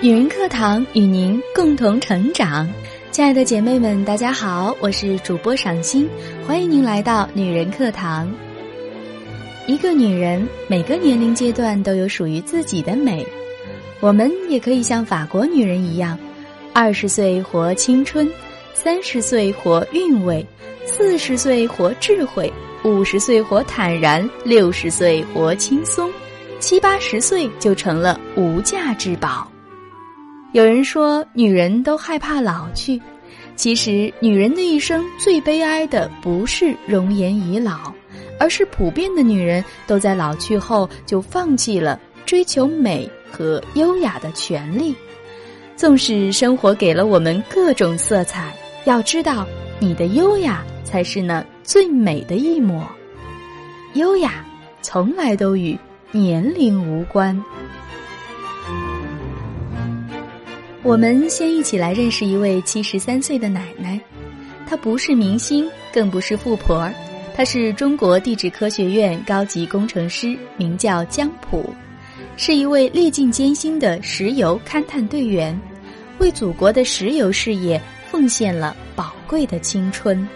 女人课堂与您共同成长，亲爱的姐妹们，大家好，我是主播赏心，欢迎您来到女人课堂。一个女人每个年龄阶段都有属于自己的美，我们也可以像法国女人一样，二十岁活青春，三十岁活韵味，四十岁活智慧，五十岁活坦然，六十岁活轻松，七八十岁就成了无价之宝。有人说，女人都害怕老去，其实女人的一生最悲哀的不是容颜已老，而是普遍的女人都在老去后就放弃了追求美和优雅的权利。纵使生活给了我们各种色彩，要知道，你的优雅才是那最美的一抹。优雅从来都与年龄无关。我们先一起来认识一位七十三岁的奶奶，她不是明星，更不是富婆，她是中国地质科学院高级工程师，名叫江普，是一位历尽艰辛的石油勘探队员，为祖国的石油事业奉献了宝贵的青春。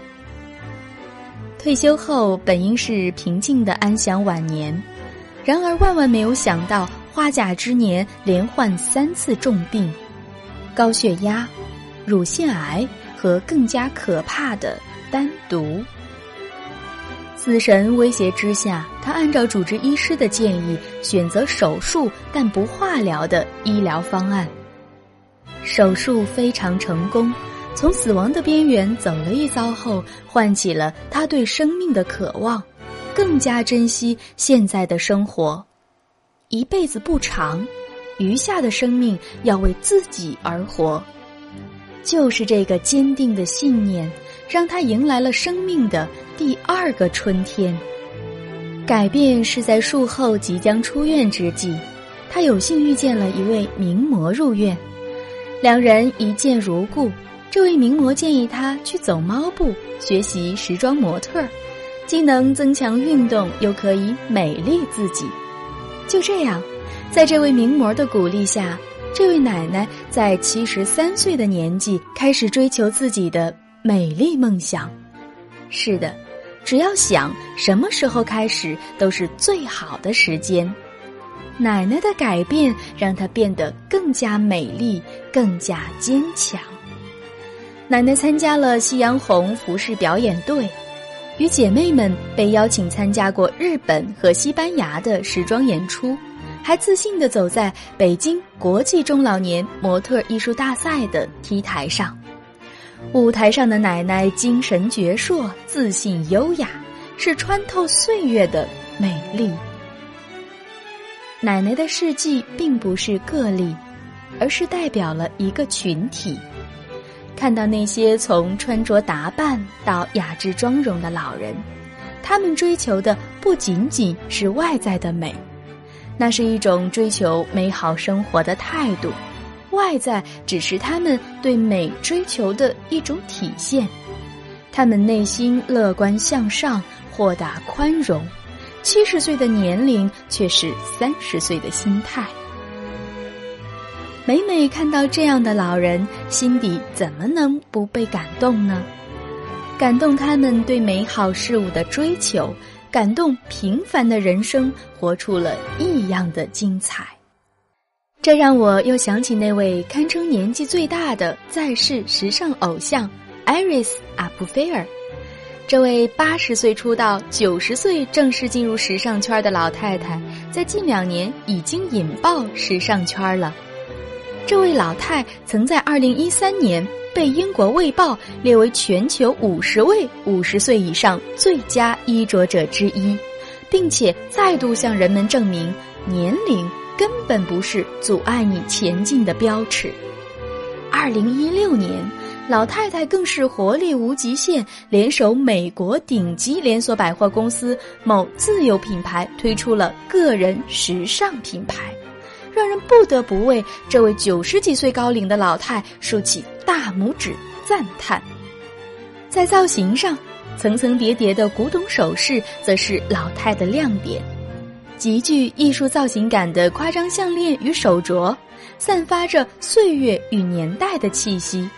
退休后本应是平静的安享晚年，然而万万没有想到，花甲之年连患三次重病。高血压、乳腺癌和更加可怕的单独。死神威胁之下，他按照主治医师的建议，选择手术但不化疗的医疗方案。手术非常成功，从死亡的边缘走了一遭后，唤起了他对生命的渴望，更加珍惜现在的生活。一辈子不长。余下的生命要为自己而活，就是这个坚定的信念，让他迎来了生命的第二个春天。改变是在术后即将出院之际，他有幸遇见了一位名模入院，两人一见如故。这位名模建议他去走猫步，学习时装模特，既能增强运动，又可以美丽自己。就这样。在这位名模的鼓励下，这位奶奶在七十三岁的年纪开始追求自己的美丽梦想。是的，只要想，什么时候开始都是最好的时间。奶奶的改变让她变得更加美丽，更加坚强。奶奶参加了夕阳红服饰表演队，与姐妹们被邀请参加过日本和西班牙的时装演出。还自信地走在北京国际中老年模特艺术大赛的 T 台上，舞台上的奶奶精神矍铄、自信优雅，是穿透岁月的美丽。奶奶的事迹并不是个例，而是代表了一个群体。看到那些从穿着打扮到雅致妆容的老人，他们追求的不仅仅是外在的美。那是一种追求美好生活的态度，外在只是他们对美追求的一种体现。他们内心乐观向上、豁达宽容，七十岁的年龄却是三十岁的心态。每每看到这样的老人，心底怎么能不被感动呢？感动他们对美好事物的追求。感动平凡的人生，活出了异样的精彩。这让我又想起那位堪称年纪最大的在世时尚偶像艾瑞斯·阿普菲尔。这位八十岁出道、九十岁正式进入时尚圈的老太太，在近两年已经引爆时尚圈了。这位老太曾在二零一三年。被英国《卫报》列为全球五十位五十岁以上最佳衣着者之一，并且再度向人们证明，年龄根本不是阻碍你前进的标尺。二零一六年，老太太更是活力无极限，联手美国顶级连锁百货公司某自有品牌，推出了个人时尚品牌。让人不得不为这位九十几岁高龄的老太竖起大拇指赞叹。在造型上，层层叠叠的古董首饰则是老太的亮点，极具艺术造型感的夸张项链与手镯，散发着岁月与年代的气息，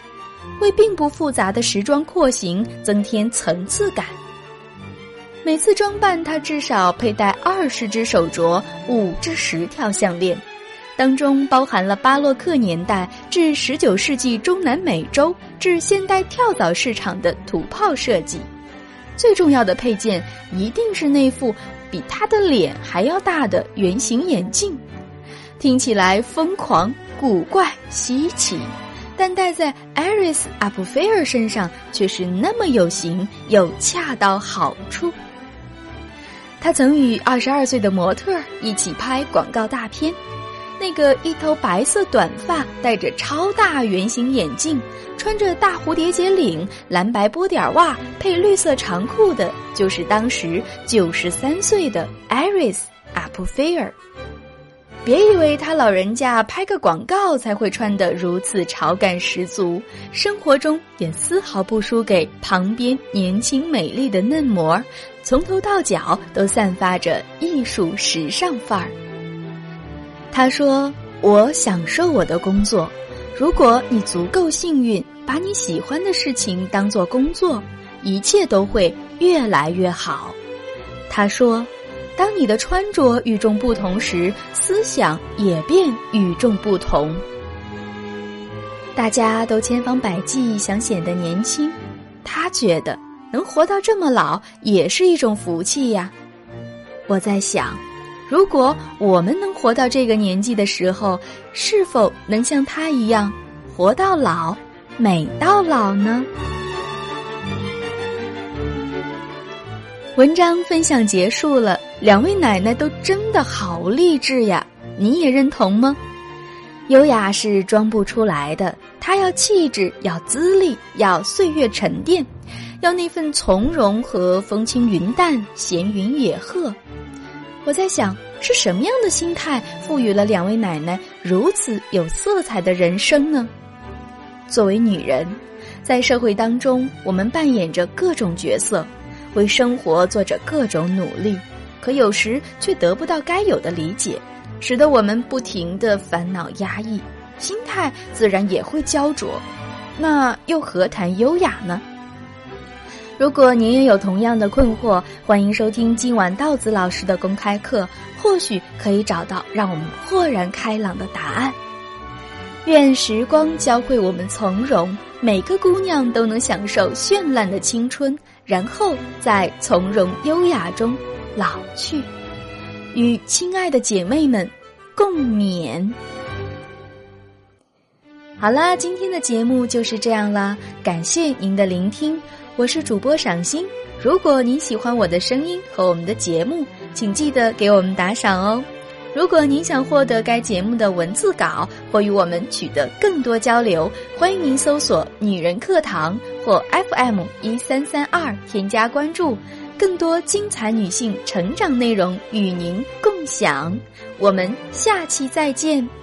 为并不复杂的时装廓形增添层次感。每次装扮，她至少佩戴二十只手镯，五至十条项链。当中包含了巴洛克年代至十九世纪中南美洲至现代跳蚤市场的土炮设计，最重要的配件一定是那副比他的脸还要大的圆形眼镜，听起来疯狂、古怪、稀奇，但戴在艾瑞斯·阿普菲尔身上却是那么有型又恰到好处。他曾与二十二岁的模特一起拍广告大片。那个一头白色短发、戴着超大圆形眼镜、穿着大蝴蝶结领、蓝白波点袜配绿色长裤的，就是当时九十三岁的艾瑞斯·阿普菲尔。别以为他老人家拍个广告才会穿得如此潮感十足，生活中也丝毫不输给旁边年轻美丽的嫩模，从头到脚都散发着艺术时尚范儿。他说：“我享受我的工作。如果你足够幸运，把你喜欢的事情当做工作，一切都会越来越好。”他说：“当你的穿着与众不同时，思想也便与众不同。”大家都千方百计想显得年轻，他觉得能活到这么老也是一种福气呀。我在想。如果我们能活到这个年纪的时候，是否能像他一样活到老，美到老呢？文章分享结束了，两位奶奶都真的好励志呀！你也认同吗？优雅是装不出来的，她要气质，要资历，要岁月沉淀，要那份从容和风轻云淡、闲云野鹤。我在想，是什么样的心态赋予了两位奶奶如此有色彩的人生呢？作为女人，在社会当中，我们扮演着各种角色，为生活做着各种努力，可有时却得不到该有的理解，使得我们不停的烦恼压抑，心态自然也会焦灼。那又何谈优雅呢？如果您也有同样的困惑，欢迎收听今晚道子老师的公开课，或许可以找到让我们豁然开朗的答案。愿时光教会我们从容，每个姑娘都能享受绚烂的青春，然后在从容优雅中老去，与亲爱的姐妹们共勉。好啦，今天的节目就是这样啦，感谢您的聆听。我是主播赏心，如果您喜欢我的声音和我们的节目，请记得给我们打赏哦。如果您想获得该节目的文字稿或与我们取得更多交流，欢迎您搜索“女人课堂”或 FM 一三三二添加关注，更多精彩女性成长内容与您共享。我们下期再见。